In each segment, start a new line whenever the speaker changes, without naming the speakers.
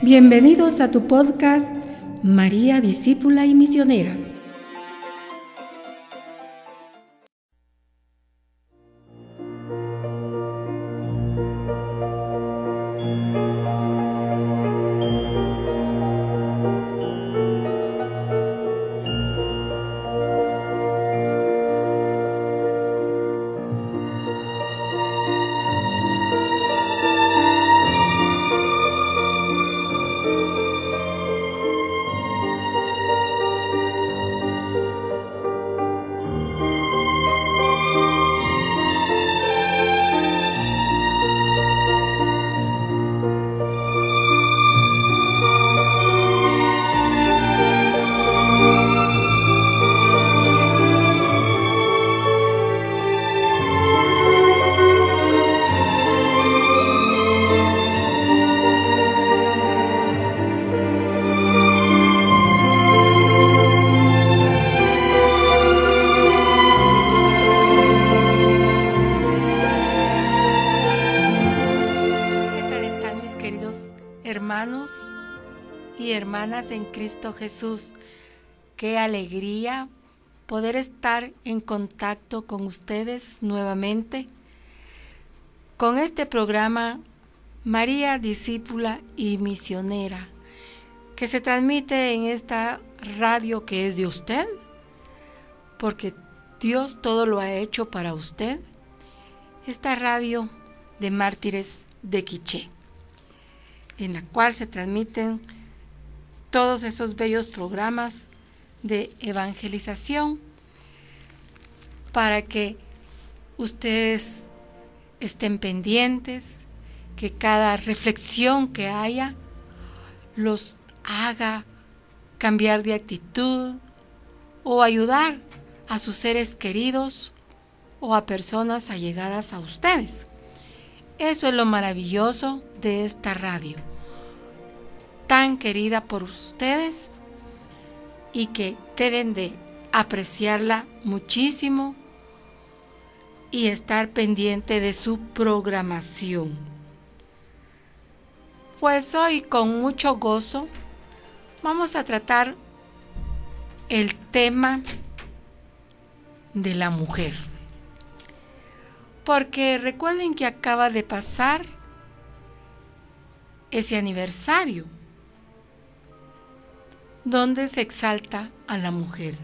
Bienvenidos a tu podcast María Discípula y Misionera.
Cristo Jesús. Qué alegría poder estar en contacto con ustedes nuevamente con este programa María Discípula y Misionera, que se transmite en esta radio que es de usted, porque Dios todo lo ha hecho para usted. Esta radio de mártires de Quiché, en la cual se transmiten todos esos bellos programas de evangelización para que ustedes estén pendientes, que cada reflexión que haya los haga cambiar de actitud o ayudar a sus seres queridos o a personas allegadas a ustedes. Eso es lo maravilloso de esta radio tan querida por ustedes y que deben de apreciarla muchísimo y estar pendiente de su programación. Pues hoy con mucho gozo vamos a tratar el tema de la mujer. Porque recuerden que acaba de pasar ese aniversario donde se exalta a la mujer.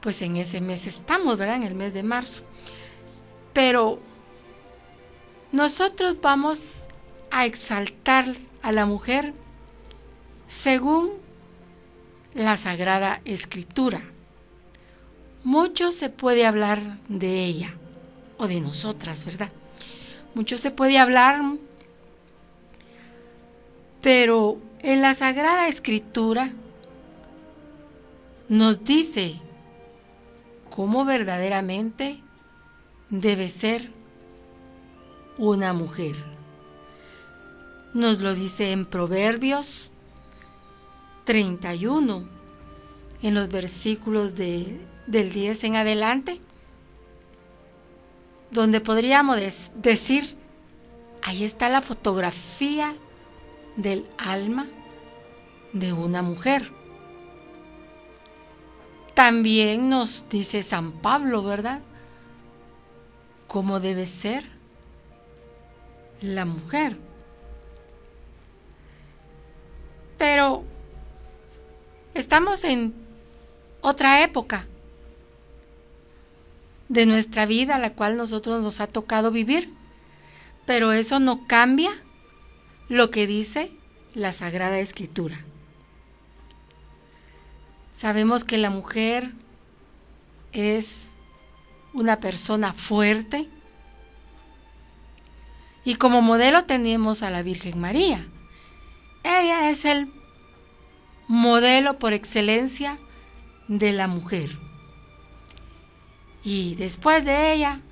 Pues en ese mes estamos, ¿verdad? En el mes de marzo. Pero nosotros vamos a exaltar a la mujer según la Sagrada Escritura. Mucho se puede hablar de ella o de nosotras, ¿verdad? Mucho se puede hablar pero en la Sagrada Escritura nos dice cómo verdaderamente debe ser una mujer. Nos lo dice en Proverbios 31, en los versículos de, del 10 en adelante, donde podríamos decir, ahí está la fotografía del alma de una mujer. También nos dice San Pablo, ¿verdad? ¿Cómo debe ser la mujer? Pero estamos en otra época de nuestra vida, la cual nosotros nos ha tocado vivir. Pero eso no cambia lo que dice la Sagrada Escritura. Sabemos que la mujer es una persona fuerte y como modelo tenemos a la Virgen María. Ella es el modelo por excelencia de la mujer. Y después de ella,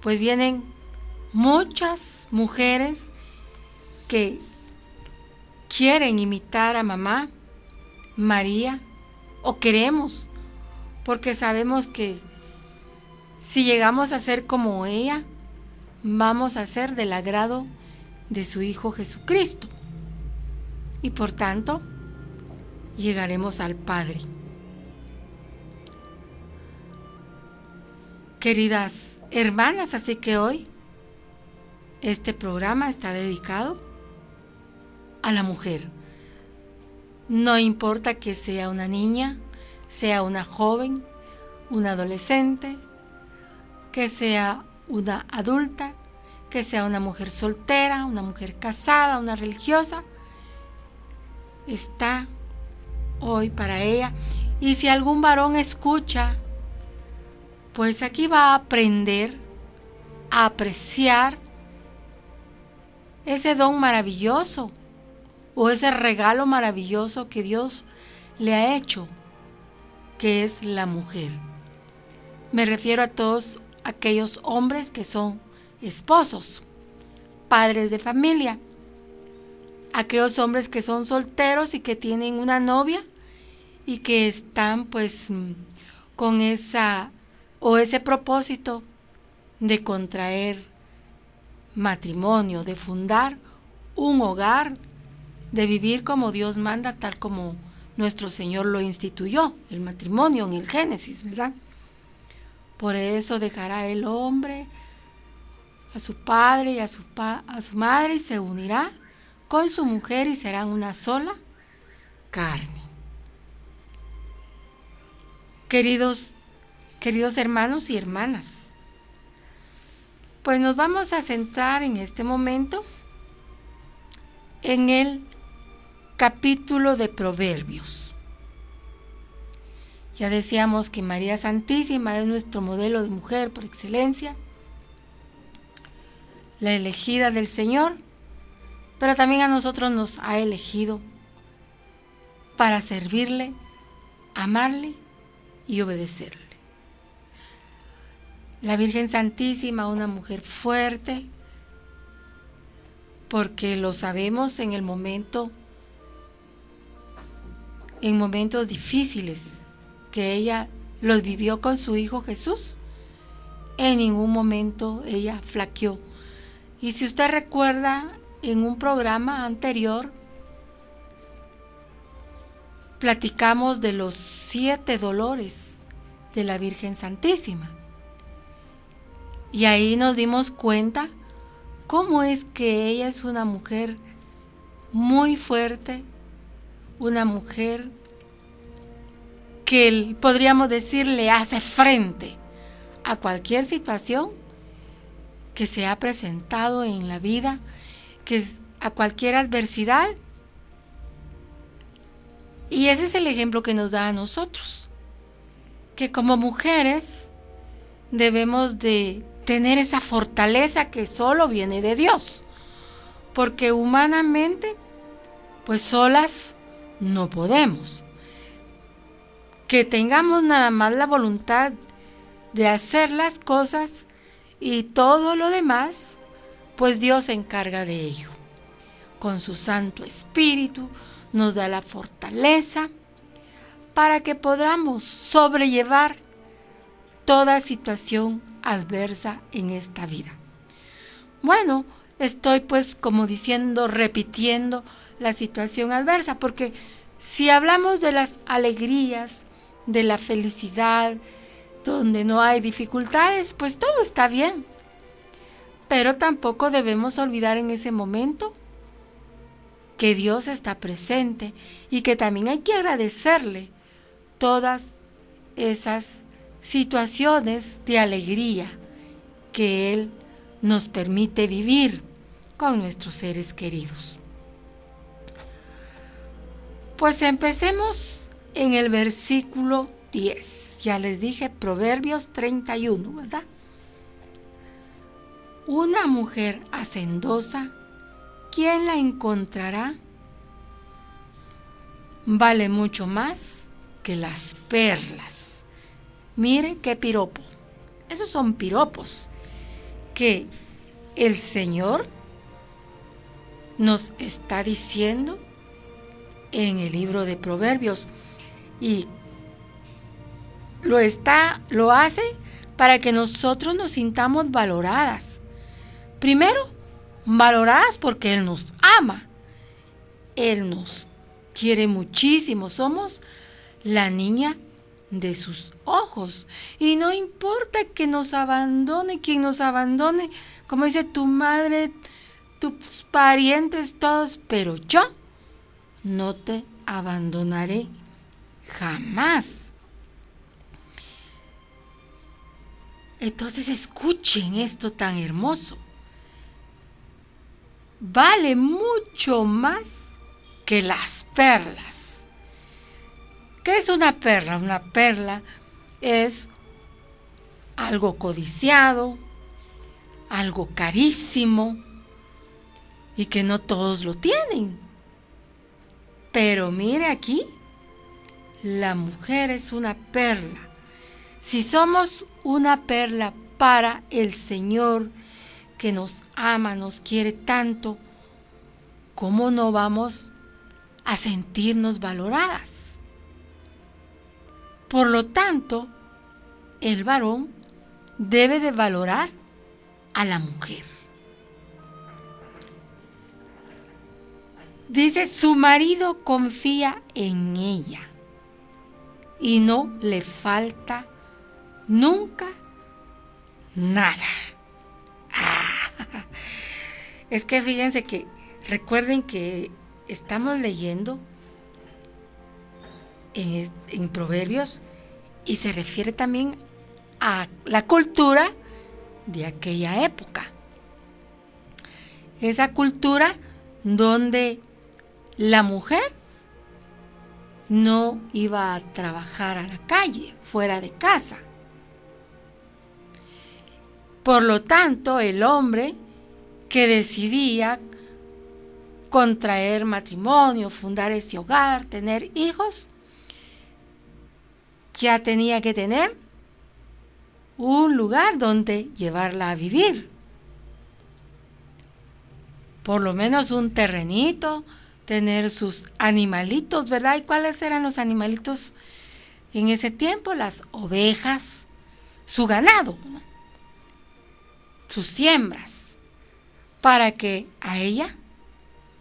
pues vienen muchas mujeres que quieren imitar a mamá, María, o queremos, porque sabemos que si llegamos a ser como ella, vamos a ser del agrado de su Hijo Jesucristo. Y por tanto, llegaremos al Padre. Queridas hermanas, así que hoy este programa está dedicado a la mujer. No importa que sea una niña, sea una joven, una adolescente, que sea una adulta, que sea una mujer soltera, una mujer casada, una religiosa, está hoy para ella. Y si algún varón escucha, pues aquí va a aprender a apreciar ese don maravilloso o ese regalo maravilloso que Dios le ha hecho, que es la mujer. Me refiero a todos aquellos hombres que son esposos, padres de familia, aquellos hombres que son solteros y que tienen una novia y que están pues con esa o ese propósito de contraer matrimonio, de fundar un hogar, de vivir como Dios manda, tal como nuestro Señor lo instituyó, el matrimonio en el Génesis, ¿verdad? Por eso dejará el hombre a su padre y a su, a su madre y se unirá con su mujer y serán una sola carne. Queridos, queridos hermanos y hermanas, pues nos vamos a centrar en este momento en el capítulo de Proverbios. Ya decíamos que María Santísima es nuestro modelo de mujer por excelencia, la elegida del Señor, pero también a nosotros nos ha elegido para servirle, amarle y obedecerle. La Virgen Santísima, una mujer fuerte, porque lo sabemos en el momento, en momentos difíciles que ella los vivió con su Hijo Jesús. En ningún momento ella flaqueó. Y si usted recuerda, en un programa anterior, platicamos de los siete dolores de la Virgen Santísima. Y ahí nos dimos cuenta cómo es que ella es una mujer muy fuerte, una mujer que podríamos decir le hace frente a cualquier situación que se ha presentado en la vida, que a cualquier adversidad. Y ese es el ejemplo que nos da a nosotros, que como mujeres debemos de tener esa fortaleza que solo viene de Dios, porque humanamente, pues solas no podemos. Que tengamos nada más la voluntad de hacer las cosas y todo lo demás, pues Dios se encarga de ello. Con su Santo Espíritu nos da la fortaleza para que podamos sobrellevar toda situación adversa en esta vida. Bueno, estoy pues como diciendo, repitiendo la situación adversa, porque si hablamos de las alegrías, de la felicidad, donde no hay dificultades, pues todo está bien. Pero tampoco debemos olvidar en ese momento que Dios está presente y que también hay que agradecerle todas esas situaciones de alegría que Él nos permite vivir con nuestros seres queridos. Pues empecemos en el versículo 10. Ya les dije Proverbios 31, ¿verdad? Una mujer hacendosa, ¿quién la encontrará? Vale mucho más que las perlas. Mire qué piropo. Esos son piropos que el Señor nos está diciendo en el libro de Proverbios y lo está, lo hace para que nosotros nos sintamos valoradas. Primero, valoradas porque Él nos ama. Él nos quiere muchísimo. Somos la niña de sus ojos. Y no importa que nos abandone, quien nos abandone, como dice tu madre, tus parientes, todos, pero yo no te abandonaré jamás. Entonces escuchen esto tan hermoso. Vale mucho más que las perlas. ¿Qué es una perla? Una perla es algo codiciado, algo carísimo y que no todos lo tienen. Pero mire aquí, la mujer es una perla. Si somos una perla para el Señor que nos ama, nos quiere tanto, ¿cómo no vamos a sentirnos valoradas? Por lo tanto, el varón debe de valorar a la mujer. Dice, su marido confía en ella y no le falta nunca nada. Ah, es que fíjense que recuerden que estamos leyendo en, en Proverbios y se refiere también a la cultura de aquella época. Esa cultura donde la mujer no iba a trabajar a la calle, fuera de casa. Por lo tanto, el hombre que decidía contraer matrimonio, fundar ese hogar, tener hijos, ya tenía que tener un lugar donde llevarla a vivir. Por lo menos un terrenito, tener sus animalitos, ¿verdad? ¿Y cuáles eran los animalitos en ese tiempo? Las ovejas, su ganado, sus siembras, para que a ella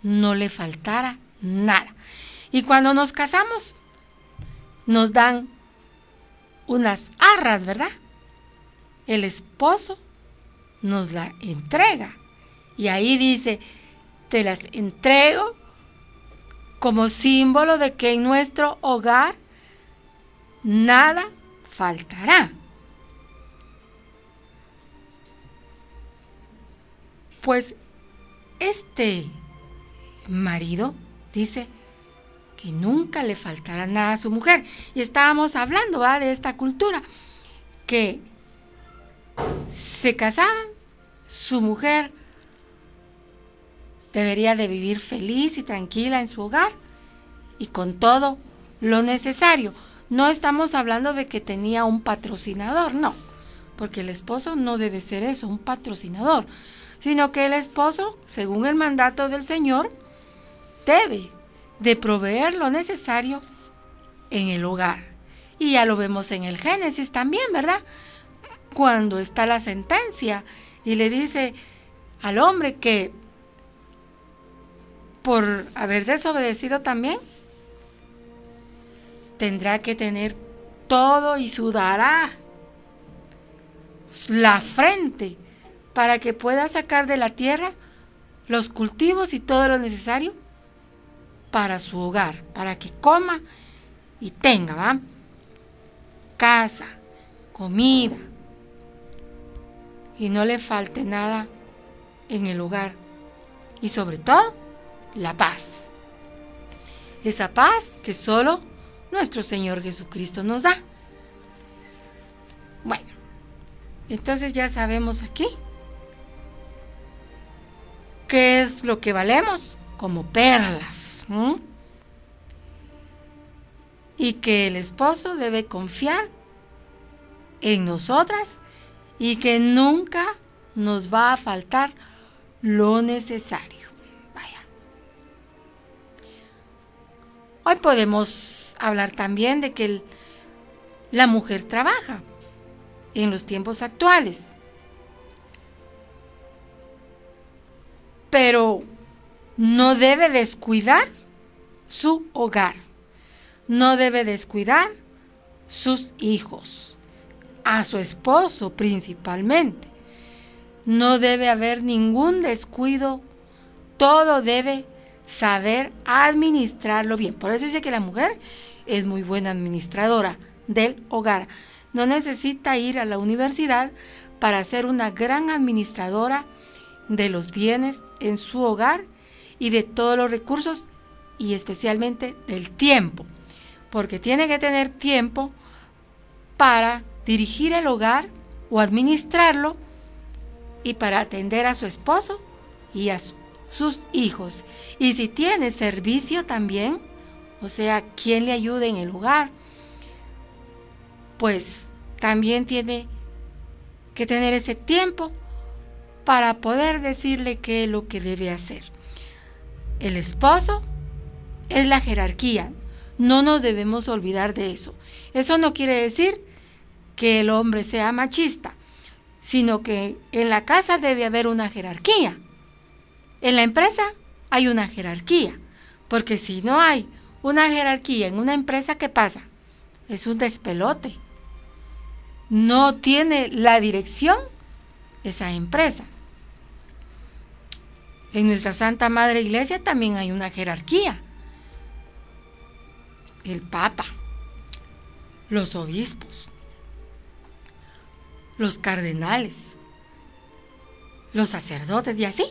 no le faltara nada. Y cuando nos casamos, nos dan unas arras, ¿verdad? El esposo nos la entrega. Y ahí dice, te las entrego como símbolo de que en nuestro hogar nada faltará. Pues este marido dice que nunca le faltará nada a su mujer. Y estábamos hablando de esta cultura, que se casaban, su mujer debería de vivir feliz y tranquila en su hogar y con todo lo necesario. No estamos hablando de que tenía un patrocinador, no, porque el esposo no debe ser eso, un patrocinador, sino que el esposo, según el mandato del Señor, debe de proveer lo necesario en el hogar. Y ya lo vemos en el Génesis también, ¿verdad? Cuando está la sentencia y le dice al hombre que por haber desobedecido también, tendrá que tener todo y sudará la frente para que pueda sacar de la tierra los cultivos y todo lo necesario para su hogar, para que coma y tenga, ¿va? Casa, comida y no le falte nada en el hogar. Y sobre todo, la paz. Esa paz que solo nuestro Señor Jesucristo nos da. Bueno, entonces ya sabemos aquí qué es lo que valemos como perlas. Y que el esposo debe confiar en nosotras y que nunca nos va a faltar lo necesario. Hoy podemos hablar también de que la mujer trabaja en los tiempos actuales. pero no debe descuidar su hogar, no debe descuidar sus hijos, a su esposo principalmente. No debe haber ningún descuido, todo debe saber administrarlo bien. Por eso dice que la mujer es muy buena administradora del hogar. No necesita ir a la universidad para ser una gran administradora de los bienes en su hogar y de todos los recursos y especialmente del tiempo, porque tiene que tener tiempo para dirigir el hogar o administrarlo y para atender a su esposo y a sus hijos. Y si tiene servicio también, o sea, quien le ayude en el hogar, pues también tiene que tener ese tiempo para poder decirle qué es lo que debe hacer. El esposo es la jerarquía. No nos debemos olvidar de eso. Eso no quiere decir que el hombre sea machista, sino que en la casa debe haber una jerarquía. En la empresa hay una jerarquía, porque si no hay una jerarquía en una empresa, ¿qué pasa? Es un despelote. No tiene la dirección esa empresa. En nuestra Santa Madre Iglesia también hay una jerarquía. El Papa, los obispos, los cardenales, los sacerdotes y así.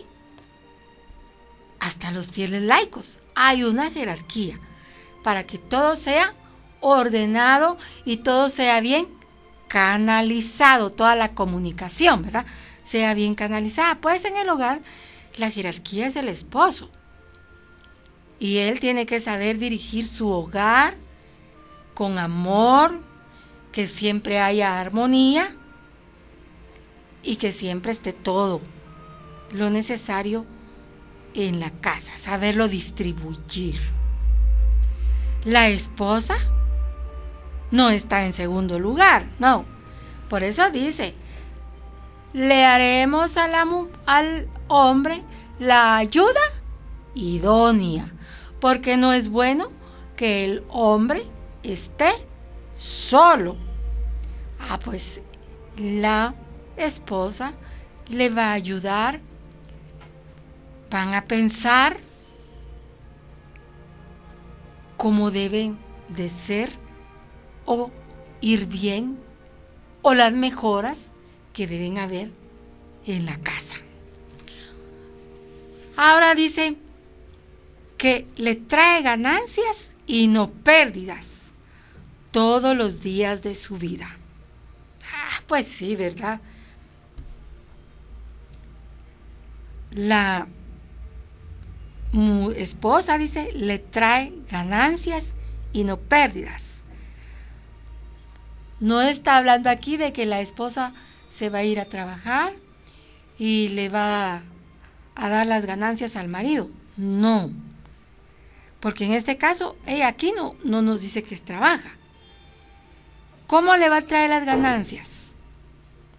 Hasta los fieles laicos. Hay una jerarquía para que todo sea ordenado y todo sea bien canalizado, toda la comunicación, ¿verdad? Sea bien canalizada. Pues en el hogar la jerarquía es el esposo. Y él tiene que saber dirigir su hogar con amor, que siempre haya armonía y que siempre esté todo lo necesario en la casa, saberlo distribuir. La esposa no está en segundo lugar, no. Por eso dice, le haremos al hombre la ayuda idónea, porque no es bueno que el hombre esté solo. Ah, pues la esposa le va a ayudar, van a pensar cómo deben de ser o ir bien o las mejoras que deben haber en la casa. Ahora dice que le trae ganancias y no pérdidas todos los días de su vida. Ah, pues sí, ¿verdad? La esposa dice, le trae ganancias y no pérdidas. No está hablando aquí de que la esposa se va a ir a trabajar y le va a dar las ganancias al marido. No. Porque en este caso, ella aquí no, no nos dice que trabaja. ¿Cómo le va a traer las ganancias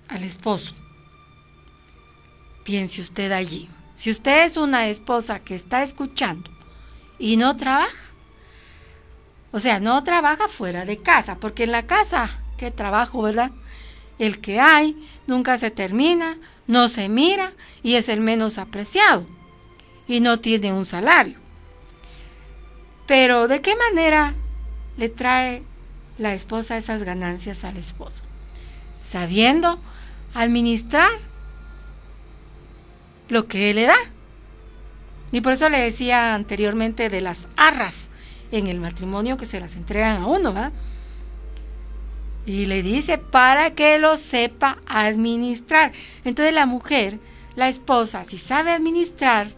al esposo? Piense usted allí. Si usted es una esposa que está escuchando y no trabaja, o sea, no trabaja fuera de casa, porque en la casa, qué trabajo, ¿verdad? El que hay nunca se termina, no se mira y es el menos apreciado y no tiene un salario. Pero ¿de qué manera le trae la esposa esas ganancias al esposo? Sabiendo administrar lo que él le da. Y por eso le decía anteriormente de las arras en el matrimonio que se las entregan a uno, ¿va? Y le dice para que lo sepa administrar. Entonces la mujer, la esposa, si sabe administrar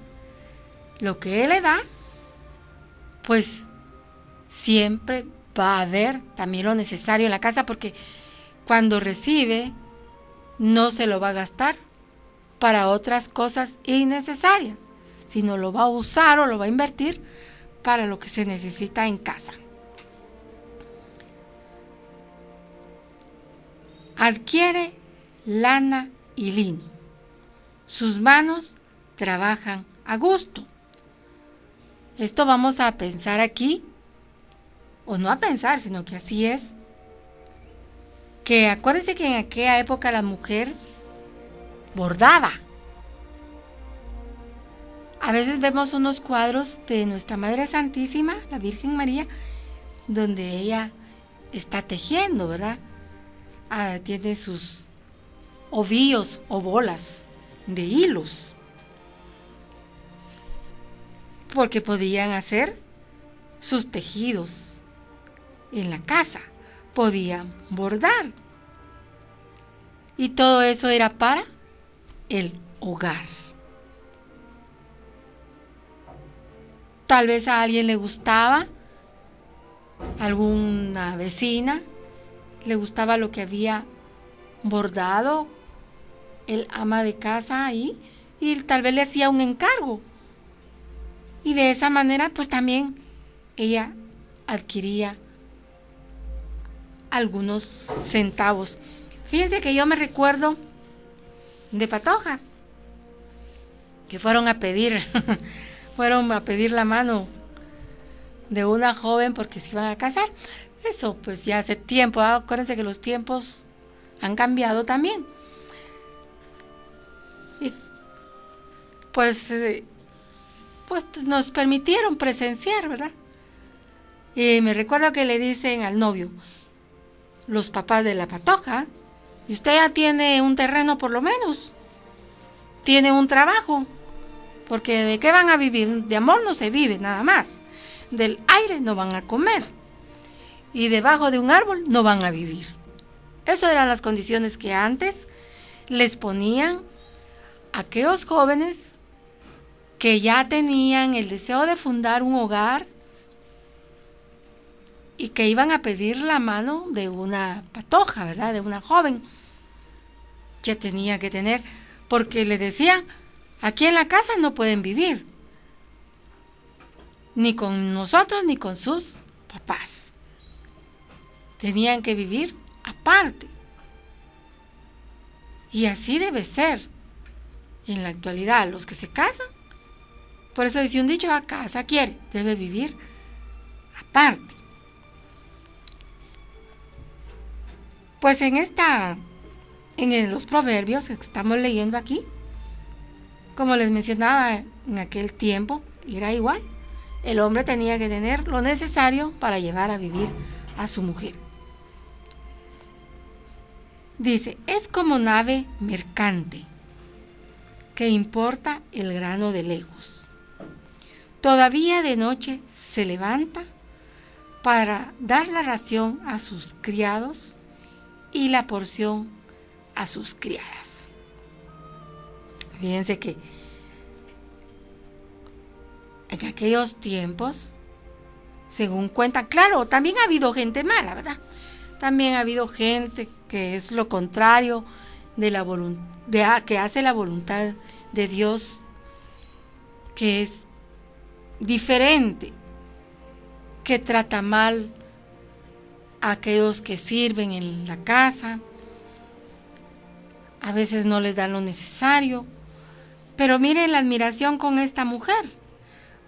lo que él le da, pues siempre va a haber también lo necesario en la casa porque cuando recibe no se lo va a gastar para otras cosas innecesarias, sino lo va a usar o lo va a invertir para lo que se necesita en casa. Adquiere lana y lino. Sus manos trabajan a gusto. Esto vamos a pensar aquí, o no a pensar, sino que así es. Que acuérdense que en aquella época la mujer bordaba. A veces vemos unos cuadros de nuestra Madre Santísima, la Virgen María, donde ella está tejiendo, ¿verdad? Ah, tiene sus ovillos o bolas de hilos. Porque podían hacer sus tejidos en la casa, podían bordar. Y todo eso era para el hogar. Tal vez a alguien le gustaba, alguna vecina, le gustaba lo que había bordado el ama de casa ahí y tal vez le hacía un encargo. Y de esa manera pues también ella adquiría algunos centavos. Fíjense que yo me recuerdo de Patoja, que fueron a pedir, fueron a pedir la mano de una joven porque se iban a casar. Eso pues ya hace tiempo, ¿ah? acuérdense que los tiempos han cambiado también. Y pues, eh, pues nos permitieron presenciar, ¿verdad? Y me recuerdo que le dicen al novio, los papás de la patoja, y usted ya tiene un terreno por lo menos, tiene un trabajo, porque de qué van a vivir, de amor no se vive nada más, del aire no van a comer, y debajo de un árbol no van a vivir. Esas eran las condiciones que antes les ponían a aquellos jóvenes que ya tenían el deseo de fundar un hogar y que iban a pedir la mano de una patoja, ¿verdad? De una joven que tenía que tener, porque le decían, aquí en la casa no pueden vivir, ni con nosotros ni con sus papás. Tenían que vivir aparte. Y así debe ser. en la actualidad, los que se casan, por eso dice un dicho, a casa quiere, debe vivir aparte. Pues en esta, en los proverbios que estamos leyendo aquí, como les mencionaba en aquel tiempo, era igual. El hombre tenía que tener lo necesario para llevar a vivir a su mujer. Dice, es como nave mercante que importa el grano de lejos. Todavía de noche se levanta para dar la ración a sus criados y la porción a sus criadas. Fíjense que en aquellos tiempos, según cuentan, claro, también ha habido gente mala, ¿verdad? También ha habido gente que es lo contrario de la voluntad, que hace la voluntad de Dios, que es diferente, que trata mal a aquellos que sirven en la casa, a veces no les dan lo necesario, pero miren la admiración con esta mujer.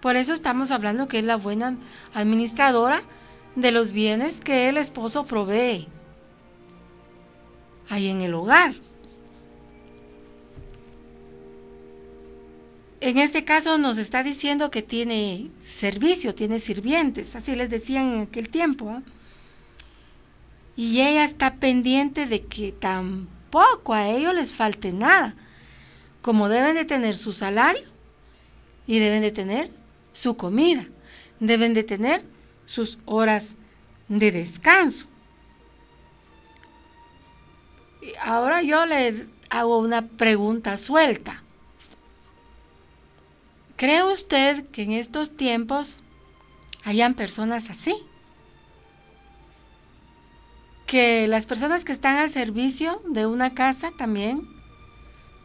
Por eso estamos hablando que es la buena administradora de los bienes que el esposo provee ahí en el hogar. En este caso nos está diciendo que tiene servicio, tiene sirvientes, así les decían en aquel tiempo. ¿ah? Y ella está pendiente de que tampoco a ellos les falte nada, como deben de tener su salario y deben de tener su comida, deben de tener sus horas de descanso. Ahora yo le hago una pregunta suelta. ¿Cree usted que en estos tiempos hayan personas así? Que las personas que están al servicio de una casa también,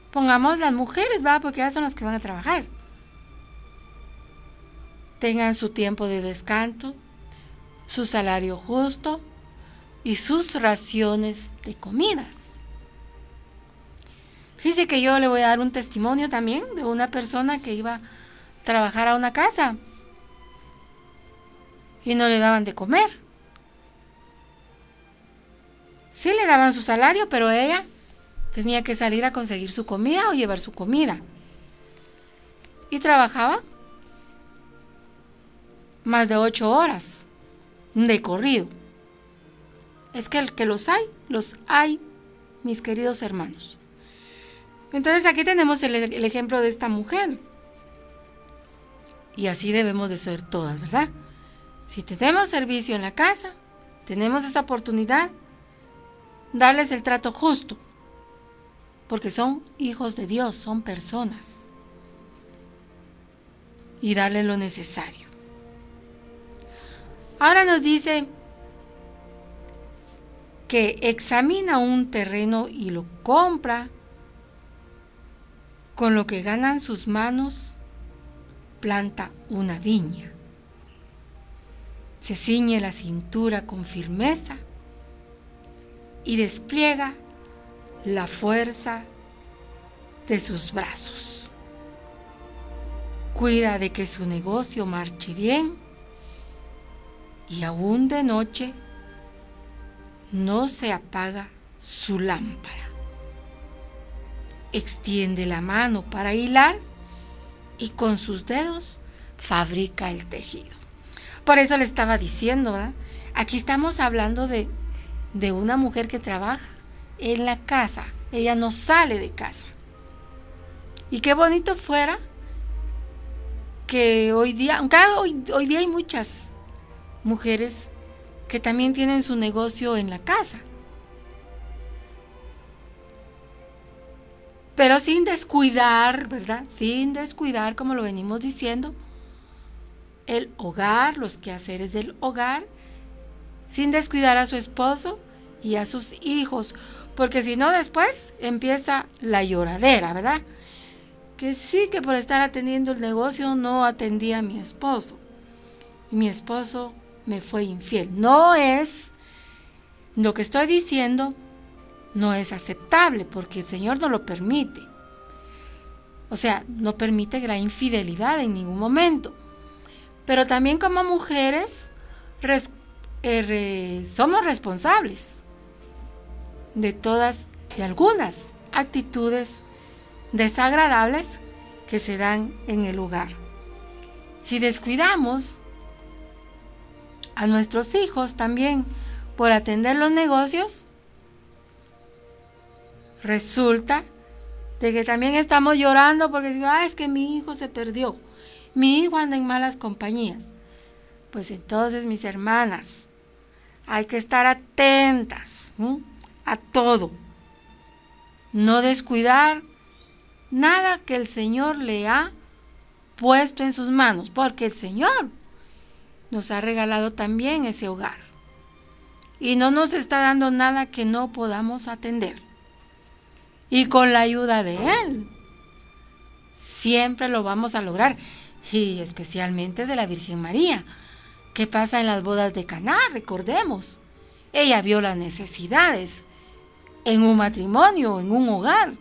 pongamos las mujeres, va, porque ellas son las que van a trabajar, tengan su tiempo de descanso, su salario justo y sus raciones de comidas. Fíjese que yo le voy a dar un testimonio también de una persona que iba a trabajar a una casa y no le daban de comer. Sí le daban su salario, pero ella tenía que salir a conseguir su comida o llevar su comida. Y trabajaba más de ocho horas de corrido. Es que el que los hay, los hay, mis queridos hermanos. Entonces aquí tenemos el, el ejemplo de esta mujer. Y así debemos de ser todas, ¿verdad? Si tenemos servicio en la casa, tenemos esa oportunidad, darles el trato justo, porque son hijos de Dios, son personas, y darles lo necesario. Ahora nos dice que examina un terreno y lo compra, con lo que ganan sus manos, planta una viña. Se ciñe la cintura con firmeza y despliega la fuerza de sus brazos. Cuida de que su negocio marche bien y aún de noche no se apaga su lámpara. Extiende la mano para hilar y con sus dedos fabrica el tejido. Por eso le estaba diciendo. Aquí estamos hablando de, de una mujer que trabaja en la casa. Ella no sale de casa. Y qué bonito fuera que hoy día, aunque hoy, hoy día hay muchas mujeres que también tienen su negocio en la casa. Pero sin descuidar, ¿verdad? Sin descuidar, como lo venimos diciendo, el hogar, los quehaceres del hogar, sin descuidar a su esposo y a sus hijos, porque si no después empieza la lloradera, ¿verdad? Que sí que por estar atendiendo el negocio no atendía a mi esposo. Y mi esposo me fue infiel. No es, lo que estoy diciendo no es aceptable porque el Señor no lo permite. O sea, no permite la infidelidad en ningún momento. Pero también como mujeres somos responsables de todas, de algunas actitudes desagradables que se dan en el lugar. Si descuidamos a nuestros hijos también por atender los negocios, resulta de que también estamos llorando porque ah, es que mi hijo se perdió, mi hijo anda en malas compañías. Pues entonces, mis hermanas, hay que estar atentas a todo. No descuidar nada que el Señor le ha puesto en sus manos, porque el Señor nos ha regalado también ese hogar. Y no nos está dando nada que no podamos atender. Y con la ayuda de Él, siempre lo vamos a lograr. Y especialmente de la Virgen María. ¿Qué pasa en las bodas de Caná? Recordemos. Ella vio las necesidades en un matrimonio, en un hogar.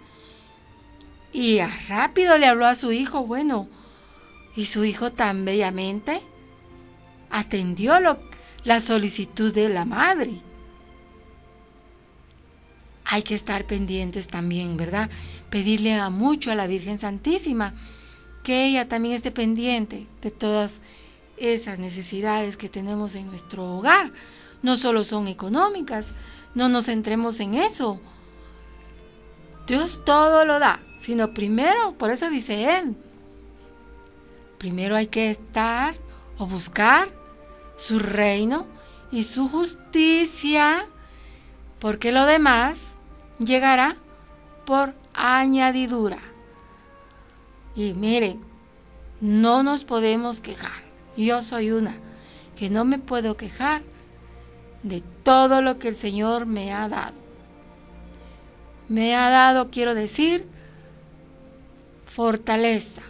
Y rápido le habló a su hijo, bueno, y su hijo tan bellamente atendió la solicitud de la madre. Hay que estar pendientes también, ¿verdad? Pedirle a mucho a la Virgen Santísima que ella también esté pendiente de todas esas necesidades que tenemos en nuestro hogar. No solo son económicas, no nos centremos en eso. Dios todo lo da, sino primero, por eso dice Él, primero hay que estar o buscar su reino y su justicia, porque lo demás llegará por añadidura. Y miren, no nos podemos quejar. Yo soy una que no me puedo quejar de todo lo que el Señor me ha dado. Me ha dado, quiero decir, fortaleza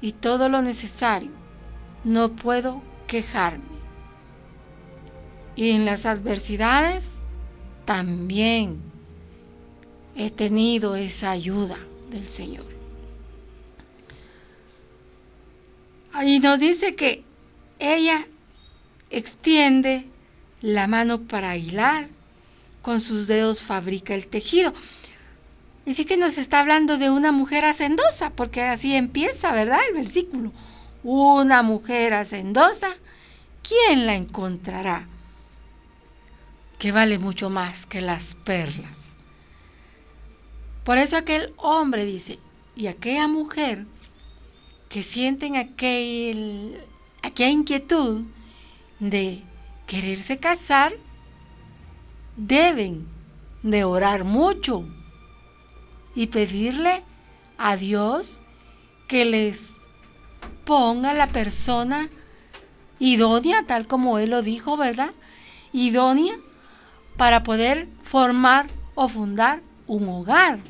y todo lo necesario. No puedo quejarme. Y en las adversidades también. he tenido esa ayuda del Señor. Ahí nos dice que ella extiende la mano para hilar, con sus dedos fabrica el tejido. Y sí que nos está hablando de una mujer hacendosa, porque así empieza, ¿verdad? El versículo. Una mujer hacendosa, ¿quién la encontrará? Que vale mucho más que las perlas. Por eso aquel hombre dice, y aquella mujer que sienten aquel, aquella inquietud de quererse casar, deben de orar mucho y pedirle a Dios que les ponga la persona idónea, tal como Él lo dijo, ¿verdad? Idónea para poder formar o fundar un hogar.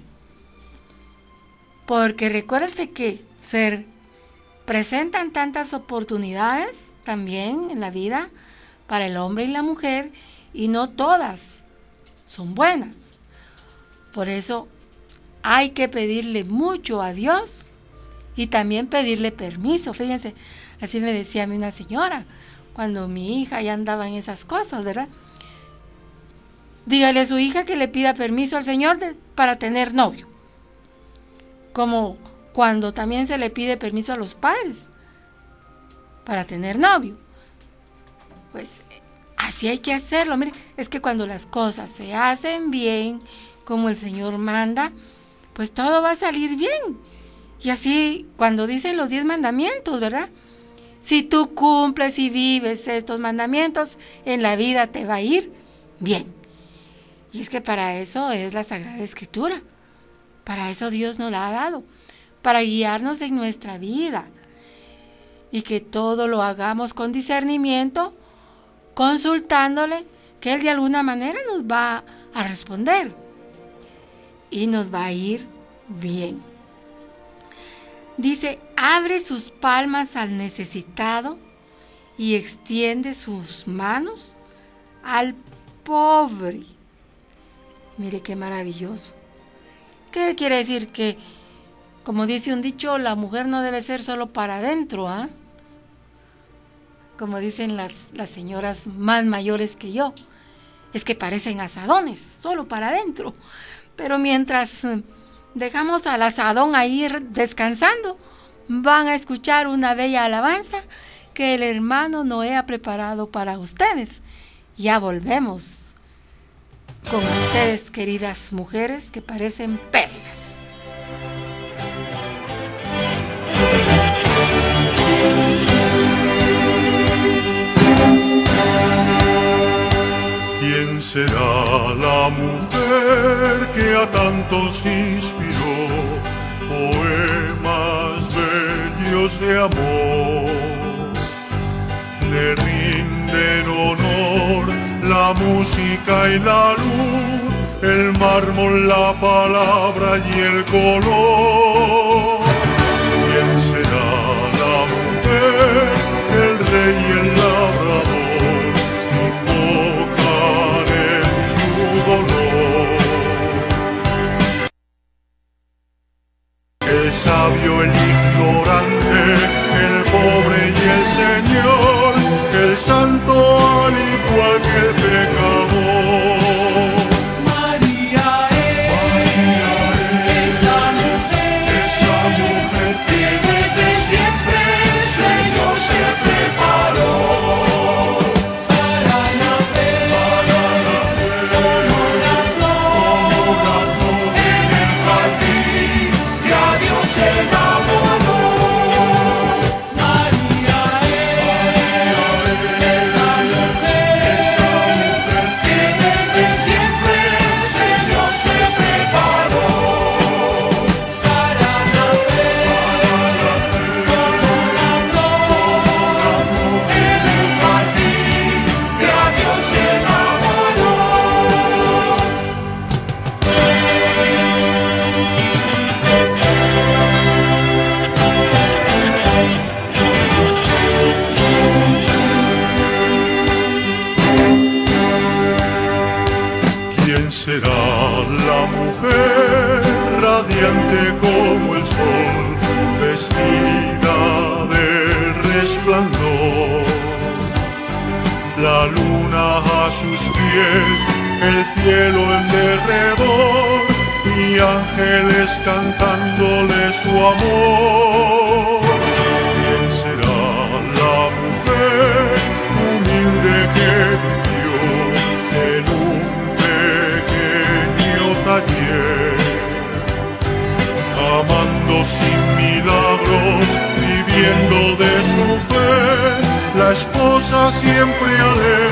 Porque recuérdense que se presentan tantas oportunidades también en la vida para el hombre y la mujer y no todas son buenas. Por eso hay que pedirle mucho a Dios y también pedirle permiso. Fíjense, así me decía a mí una señora, cuando mi hija ya andaba en esas cosas, ¿verdad? Dígale a su hija que le pida permiso al Señor para tener novio. Como cuando también se le pide permiso a los padres para tener novio. Pues así hay que hacerlo. Mire, es que cuando las cosas se hacen bien, como el Señor manda, pues todo va a salir bien. Y así, cuando dicen los diez mandamientos, ¿verdad? Si tú cumples y vives estos mandamientos, en la vida te va a ir bien. Y es que para eso es la Sagrada Escritura. Para eso Dios nos la ha dado. Para guiarnos en nuestra vida. Y que todo lo hagamos con discernimiento, consultándole, que Él de alguna manera nos va a responder y nos va a ir bien. Dice, abre sus palmas al necesitado y extiende sus manos al pobre. Mire qué maravilloso. ¿Qué quiere decir? Que, como dice un dicho, la mujer no debe ser solo para adentro, ¿ah? Como dicen las, las señoras más mayores que yo. Es que parecen asadones, solo para adentro. Pero mientras eh, dejamos al asadón ahí descansando, van a escuchar una bella alabanza que el hermano Noé ha preparado para ustedes. Ya volvemos con ustedes, queridas mujeres que parecen perlas.
¿Quién será la mujer que a tantos inspiró poemas bellos de amor? Le rinden honor la música y la luz, el mármol, la palabra y el color. ¿Quién será la mujer, el rey y el sabio, el ignorante, el pobre y el Señor, el santo al igual que el
siempre alegre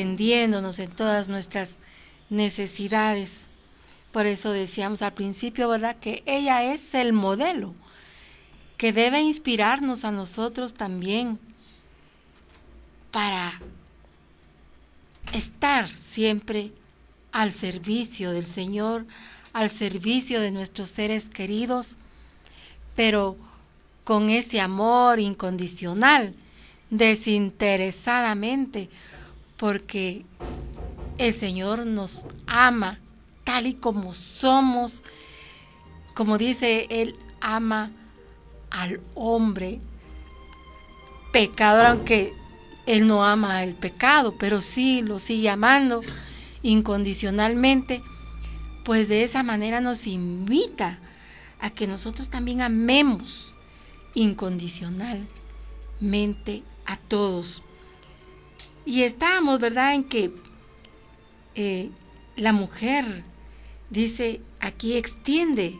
atendiéndonos en todas nuestras necesidades. Por eso decíamos al principio, ¿verdad? Que ella es el modelo que debe inspirarnos a nosotros también para estar siempre al servicio del Señor, al servicio de nuestros seres queridos, pero con ese amor incondicional, desinteresadamente, porque el Señor nos ama tal y como somos, como dice, Él ama al hombre pecador, aunque él no ama el pecado, pero sí lo sigue amando incondicionalmente, pues de esa manera nos invita a que nosotros también amemos incondicionalmente a todos. Y estábamos, ¿verdad?, en que eh, la mujer, dice, aquí extiende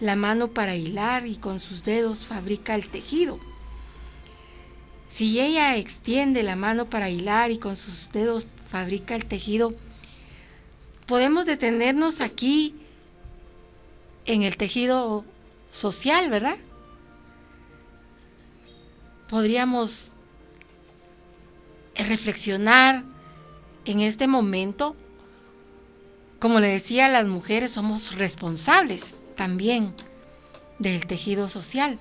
la mano para hilar y con sus dedos fabrica el tejido. Si ella extiende la mano para hilar y con sus dedos fabrica el tejido, podemos detenernos aquí en el tejido social, ¿verdad? Podríamos reflexionar en este momento. Como le decía, las mujeres somos responsables también del tejido social.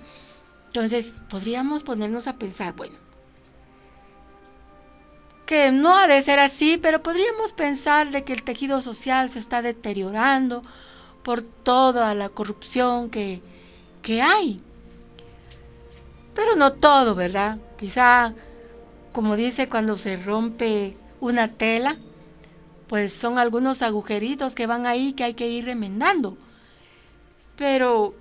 Entonces, podríamos ponernos a pensar, bueno, que no ha de ser así, pero podríamos pensar de que el tejido social se está deteriorando por toda la corrupción que, que hay. Pero no todo, ¿verdad? Quizá, como dice, cuando se rompe una tela, pues son algunos agujeritos que van ahí que hay que ir remendando. Pero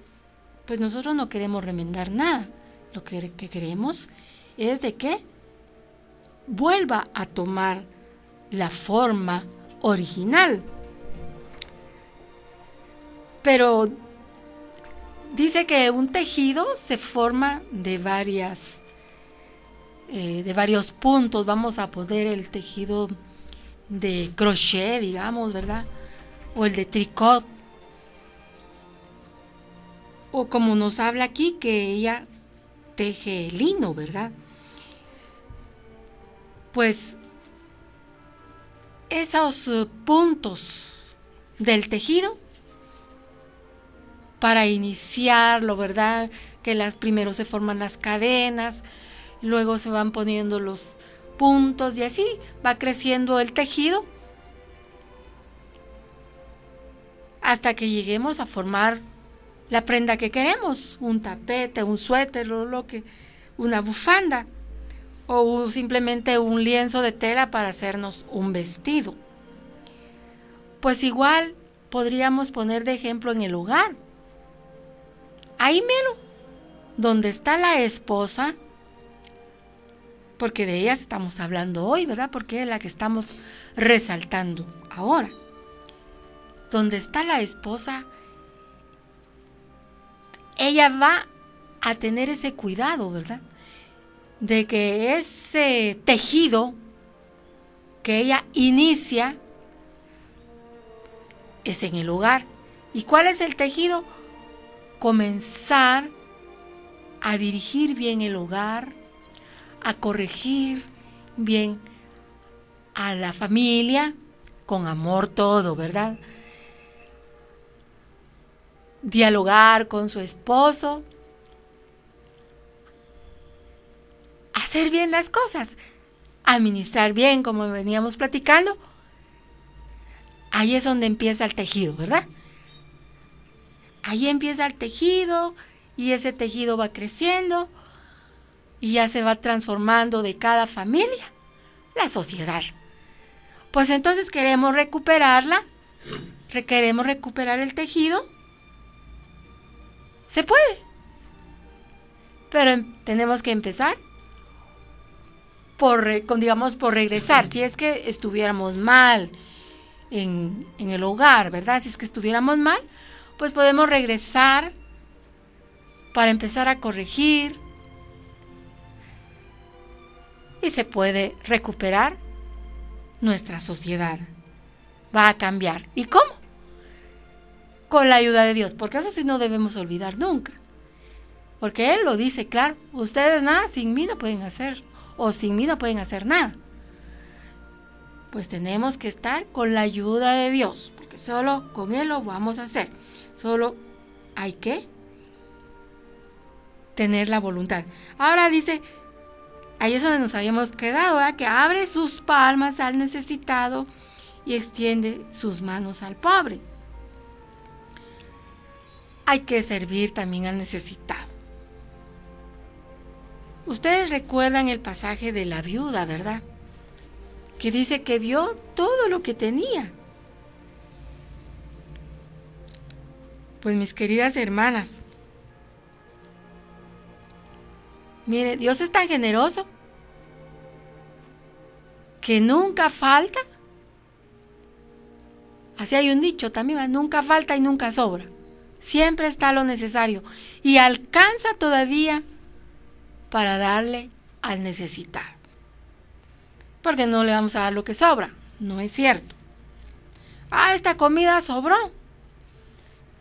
pues nosotros no queremos remendar nada. Lo que, que queremos es de que vuelva a tomar la forma original. Pero dice que un tejido se forma de varias eh, de varios puntos. Vamos a poner el tejido de crochet, digamos, ¿verdad? O el de tricot. O como nos habla aquí, que ella teje lino, ¿verdad? Pues esos eh, puntos del tejido para iniciarlo, ¿verdad? Que las primero se forman las cadenas, luego se van poniendo los puntos y así va creciendo el tejido hasta que lleguemos a formar la prenda que queremos, un tapete, un suéter, lo, lo que una bufanda o simplemente un lienzo de tela para hacernos un vestido. Pues igual podríamos poner de ejemplo en el hogar. Ahí mero, donde está la esposa, porque de ellas estamos hablando hoy, ¿verdad? Porque es la que estamos resaltando ahora. Donde está la esposa, ella va a tener ese cuidado, ¿verdad? De que ese tejido que ella inicia es en el hogar. ¿Y cuál es el tejido? Comenzar a dirigir bien el hogar, a corregir bien a la familia, con amor todo, ¿verdad? Dialogar con su esposo, hacer bien las cosas, administrar bien, como veníamos platicando. Ahí es donde empieza el tejido, ¿verdad? Ahí empieza el tejido y ese tejido va creciendo y ya se va transformando de cada familia la sociedad. Pues entonces queremos recuperarla, queremos recuperar el tejido. Se puede. Pero em, tenemos que empezar por, digamos, por regresar. Si es que estuviéramos mal en, en el hogar, ¿verdad? Si es que estuviéramos mal, pues podemos regresar para empezar a corregir se puede recuperar nuestra sociedad. Va a cambiar. ¿Y cómo? Con la ayuda de Dios, porque eso sí no debemos olvidar nunca. Porque Él lo dice claro, ustedes nada sin mí no pueden hacer, o sin mí no pueden hacer nada. Pues tenemos que estar con la ayuda de Dios, porque solo con Él lo vamos a hacer. Solo hay que tener la voluntad. Ahora dice, ahí es donde nos habíamos quedado, ¿verdad? que abre sus palmas al necesitado y extiende sus manos al pobre. Hay que servir también al necesitado. Ustedes recuerdan el pasaje de la viuda, ¿verdad? Que dice que dio todo lo que tenía. Pues mis queridas hermanas, Mire, Dios es tan generoso que nunca falta. Así hay un dicho también, nunca falta y nunca sobra. Siempre está lo necesario y alcanza todavía para darle al necesitado. Porque no le vamos a dar lo que sobra, no es cierto. Ah, esta comida sobró.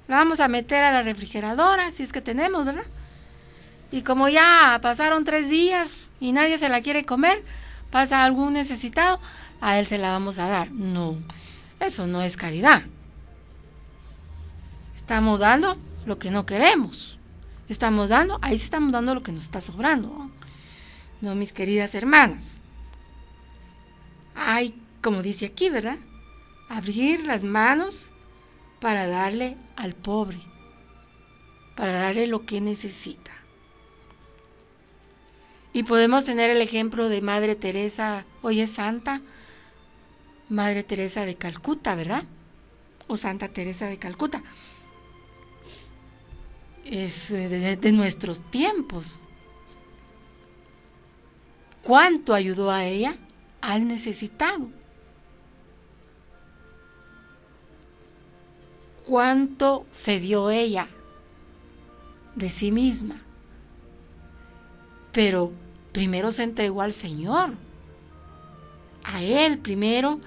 La vamos a meter a la refrigeradora, si es que tenemos, ¿verdad? Y como ya pasaron tres días y nadie se la quiere comer, pasa algún necesitado, a él se la vamos a dar. No, eso no es caridad. Estamos dando lo que no queremos. Estamos dando, ahí sí estamos dando lo que nos está sobrando. No, mis queridas hermanas. Hay, como dice aquí, ¿verdad? Abrir las manos para darle al pobre, para darle lo que necesita. Y podemos tener el ejemplo de Madre Teresa, hoy es santa, Madre Teresa de Calcuta, ¿verdad? O Santa Teresa de Calcuta. Es de, de nuestros tiempos. ¿Cuánto ayudó a ella? Al necesitado. ¿Cuánto se dio ella de sí misma? Pero primero se entregó al Señor, a Él primero,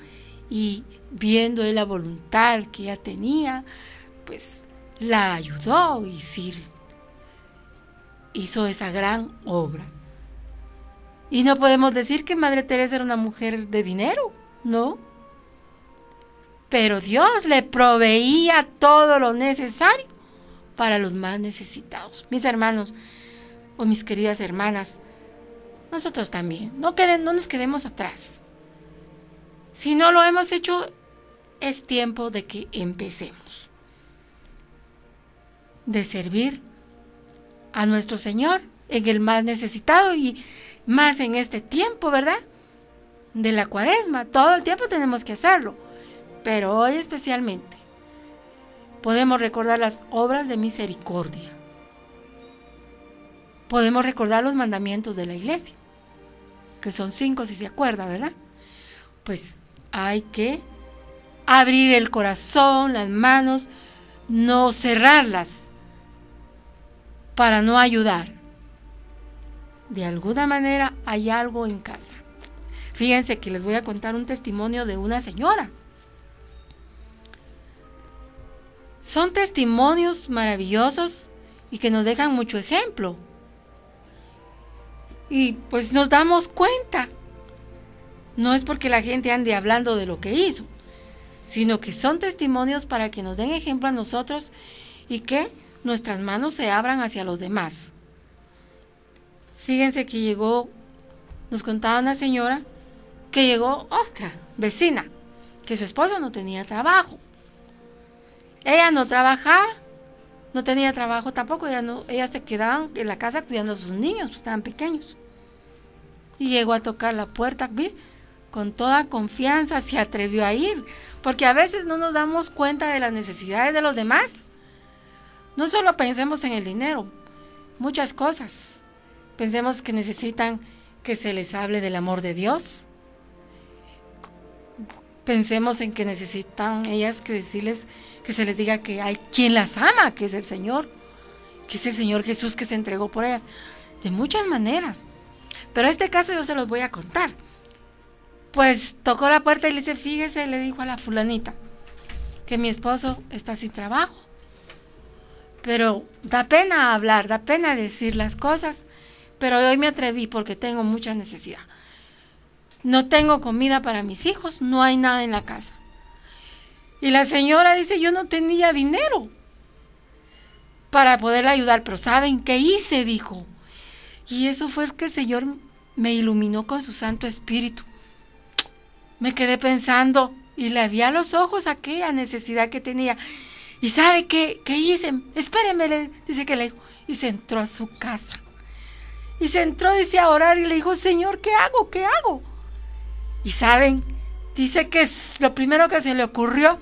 y viendo Él la voluntad que ella tenía, pues la ayudó y sí, hizo esa gran obra. Y no podemos decir que Madre Teresa era una mujer de dinero, ¿no? Pero Dios le proveía todo lo necesario para los más necesitados. Mis hermanos o mis queridas hermanas, nosotros también. No, queden, no nos quedemos atrás. Si no lo hemos hecho, es tiempo de que empecemos. De servir a nuestro Señor en el más necesitado y más en este tiempo, ¿verdad? De la cuaresma. Todo el tiempo tenemos que hacerlo, pero hoy especialmente podemos recordar las obras de misericordia. Podemos recordar los mandamientos de la iglesia, que son cinco si se acuerda, ¿verdad? Pues hay que abrir el corazón, las manos, no cerrarlas para no ayudar. De alguna manera hay algo en casa. Fíjense que les voy a contar un testimonio de una señora. Son testimonios maravillosos y que nos dejan mucho ejemplo. Y pues nos damos cuenta. No es porque la gente ande hablando de lo que hizo, sino que son testimonios para que nos den ejemplo a nosotros y que nuestras manos se abran hacia los demás. Fíjense que llegó, nos contaba una señora, que llegó otra vecina, que su esposo no tenía trabajo. Ella no trabajaba, no tenía trabajo tampoco, ella, no, ella se quedaba en la casa cuidando a sus niños, pues estaban pequeños. Y llegó a tocar la puerta, con toda confianza se atrevió a ir, porque a veces no nos damos cuenta de las necesidades de los demás. No solo pensemos en el dinero, muchas cosas. Pensemos que necesitan que se les hable del amor de Dios. Pensemos en que necesitan ellas que decirles que se les diga que hay quien las ama, que es el Señor, que es el Señor Jesús que se entregó por ellas. De muchas maneras. Pero este caso yo se los voy a contar. Pues tocó la puerta y le dice, fíjese, le dijo a la fulanita, que mi esposo está sin trabajo. Pero da pena hablar, da pena decir las cosas. Pero hoy me atreví porque tengo mucha necesidad. No tengo comida para mis hijos, no hay nada en la casa. Y la señora dice, yo no tenía dinero para poderle ayudar, pero ¿saben qué hice? Dijo. Y eso fue el que el Señor me iluminó con su Santo Espíritu. Me quedé pensando y le vi a los ojos aquella necesidad que tenía. ¿Y sabe qué, qué hice? Espéreme, le dice que le dijo. Y se entró a su casa. Y se entró, dice, a orar y le dijo, Señor, ¿qué hago? ¿Qué hago? Y saben, dice que es lo primero que se le ocurrió,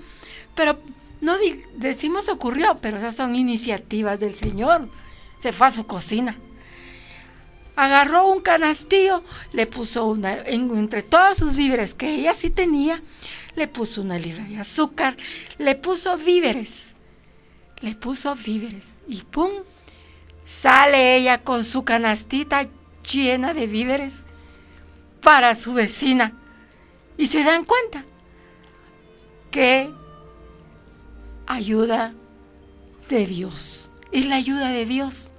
pero no decimos ocurrió, pero esas son iniciativas del Señor. Se fue a su cocina. Agarró un canastillo, le puso una, entre todos sus víveres que ella sí tenía, le puso una libra de azúcar, le puso víveres, le puso víveres y ¡pum! Sale ella con su canastita llena de víveres para su vecina. Y se dan cuenta que ayuda de Dios. Es la ayuda de Dios.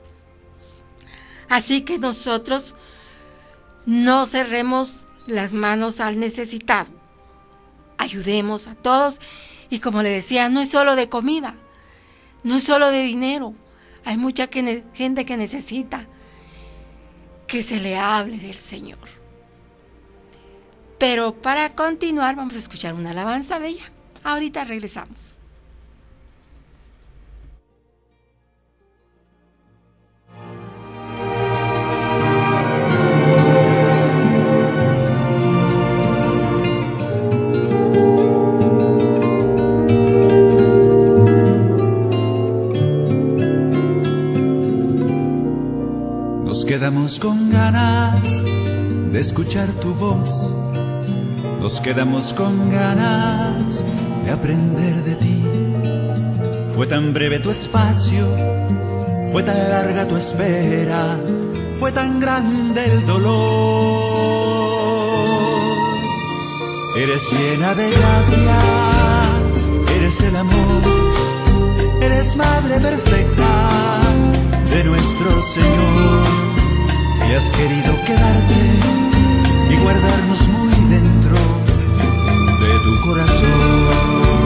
Así que nosotros no cerremos las manos al necesitado. Ayudemos a todos. Y como le decía, no es solo de comida, no es solo de dinero. Hay mucha gente que necesita que se le hable del Señor. Pero para continuar vamos a escuchar una alabanza bella. Ahorita regresamos.
Nos quedamos con ganas de escuchar tu voz. Nos quedamos con ganas de aprender de ti. Fue tan breve tu espacio, fue tan larga tu espera, fue tan grande el dolor. Eres llena de gracia, eres el amor, eres madre perfecta de nuestro Señor. Y has querido quedarte y guardarnos tu corazón.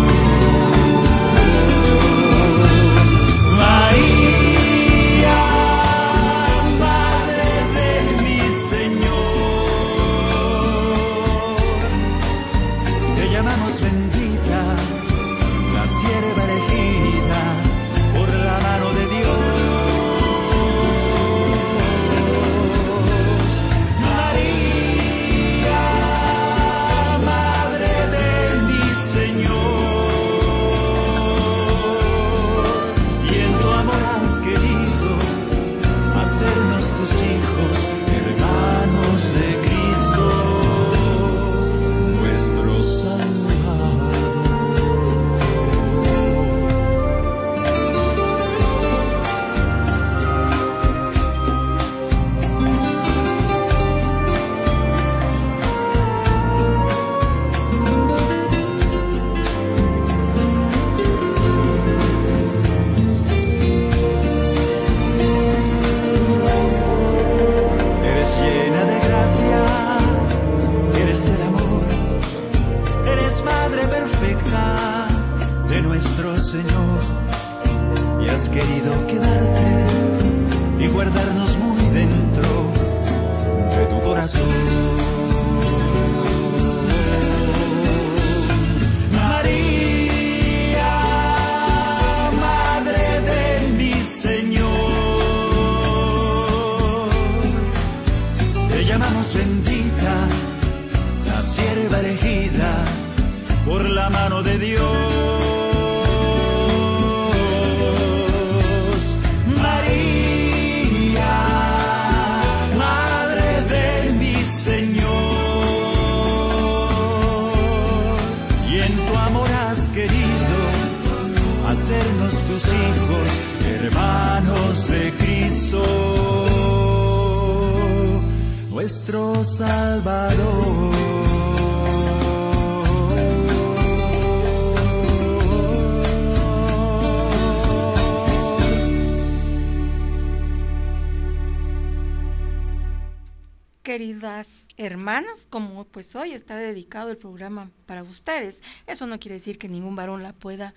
Pues hoy está dedicado el programa para ustedes, eso no quiere decir que ningún varón la pueda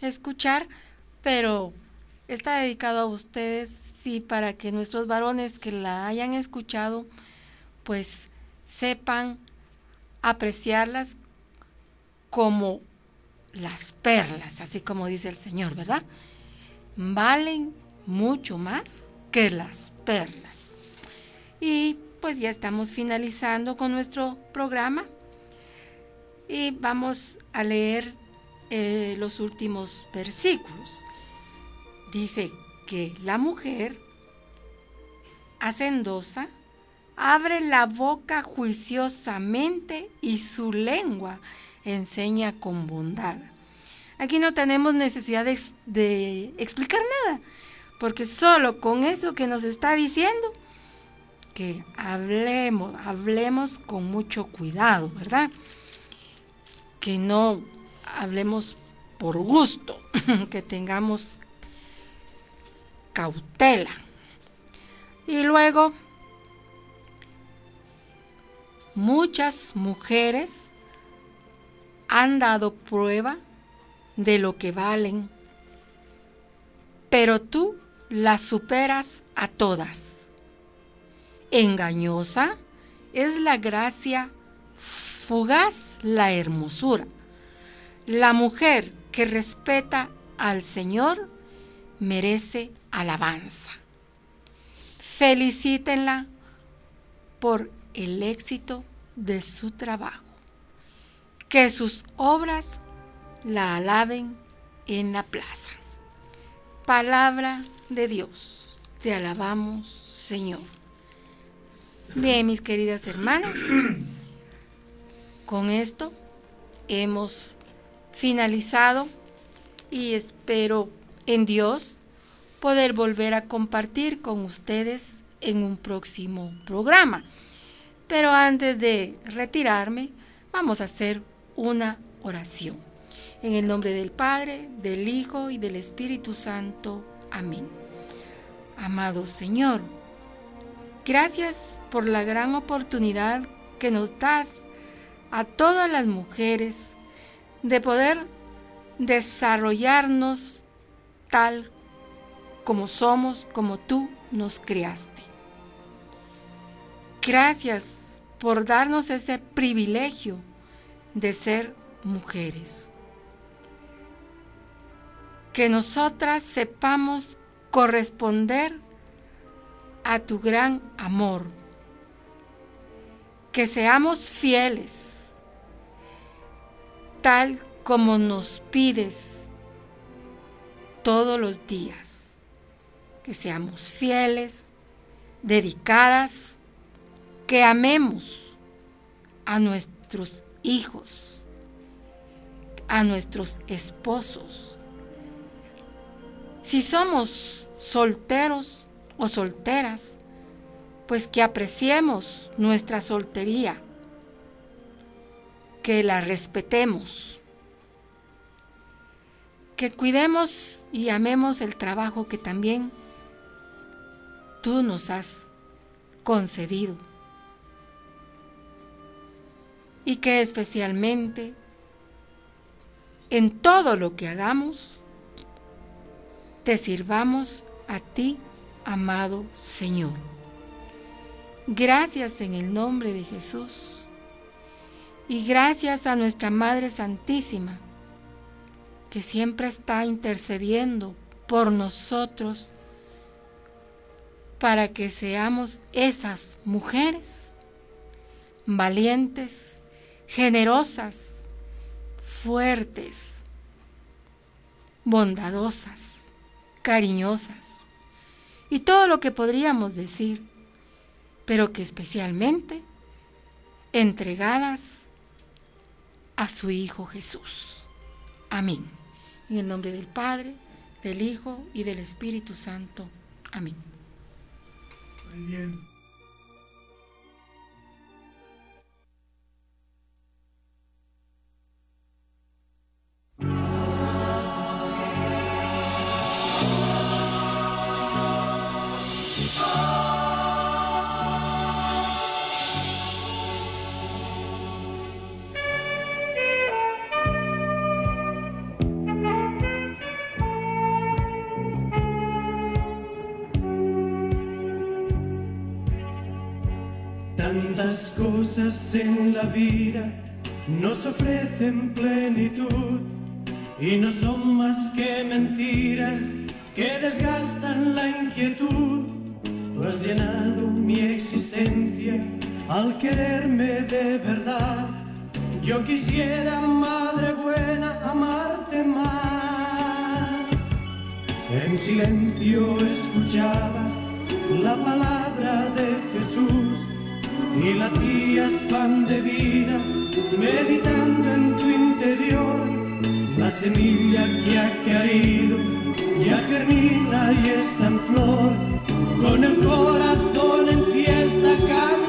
escuchar, pero está dedicado a ustedes y para que nuestros varones que la hayan escuchado, pues sepan apreciarlas como las perlas, así como dice el Señor, ¿verdad? Valen mucho más que las perlas. Y pues ya estamos finalizando con nuestro programa y vamos a leer eh, los últimos versículos. Dice que la mujer hacendosa abre la boca juiciosamente y su lengua enseña con bondad. Aquí no tenemos necesidad de, de explicar nada, porque solo con eso que nos está diciendo, que hablemos, hablemos con mucho cuidado, ¿verdad? Que no hablemos por gusto, que tengamos cautela. Y luego, muchas mujeres han dado prueba de lo que valen, pero tú las superas a todas. Engañosa es la gracia, fugaz la hermosura. La mujer que respeta al Señor merece alabanza. Felicítenla por el éxito de su trabajo. Que sus obras la alaben en la plaza. Palabra de Dios. Te alabamos, Señor. Bien, mis queridas hermanas, con esto hemos finalizado y espero en Dios poder volver a compartir con ustedes en un próximo programa. Pero antes de retirarme, vamos a hacer una oración. En el nombre del Padre, del Hijo y del Espíritu Santo. Amén. Amado Señor, gracias por la gran oportunidad que nos das a todas las mujeres de poder desarrollarnos tal como somos, como tú nos creaste. Gracias por darnos ese privilegio de ser mujeres. Que nosotras sepamos corresponder a tu gran amor. Que seamos fieles, tal como nos pides todos los días. Que seamos fieles, dedicadas, que amemos a nuestros hijos, a nuestros esposos. Si somos solteros o solteras, pues que apreciemos nuestra soltería, que la respetemos, que cuidemos y amemos el trabajo que también tú nos has concedido. Y que especialmente en todo lo que hagamos te sirvamos a ti amado Señor. Gracias en el nombre de Jesús. Y gracias a nuestra Madre Santísima, que siempre está intercediendo por nosotros para que seamos esas mujeres valientes, generosas, fuertes, bondadosas, cariñosas y todo lo que podríamos decir, pero que especialmente entregadas a su Hijo Jesús. Amén. En el nombre del Padre, del Hijo y del Espíritu Santo. Amén.
Muy bien.
Tantas cosas en la vida nos ofrecen plenitud y no son más que mentiras que desgastan la inquietud. Tú has llenado mi existencia al quererme de verdad. Yo quisiera, Madre buena, amarte más. En silencio escuchabas la palabra de y la hacías pan de vida, meditando en tu interior. La semilla que ha caído ya germina y está en flor. Con el corazón en fiesta cantaré.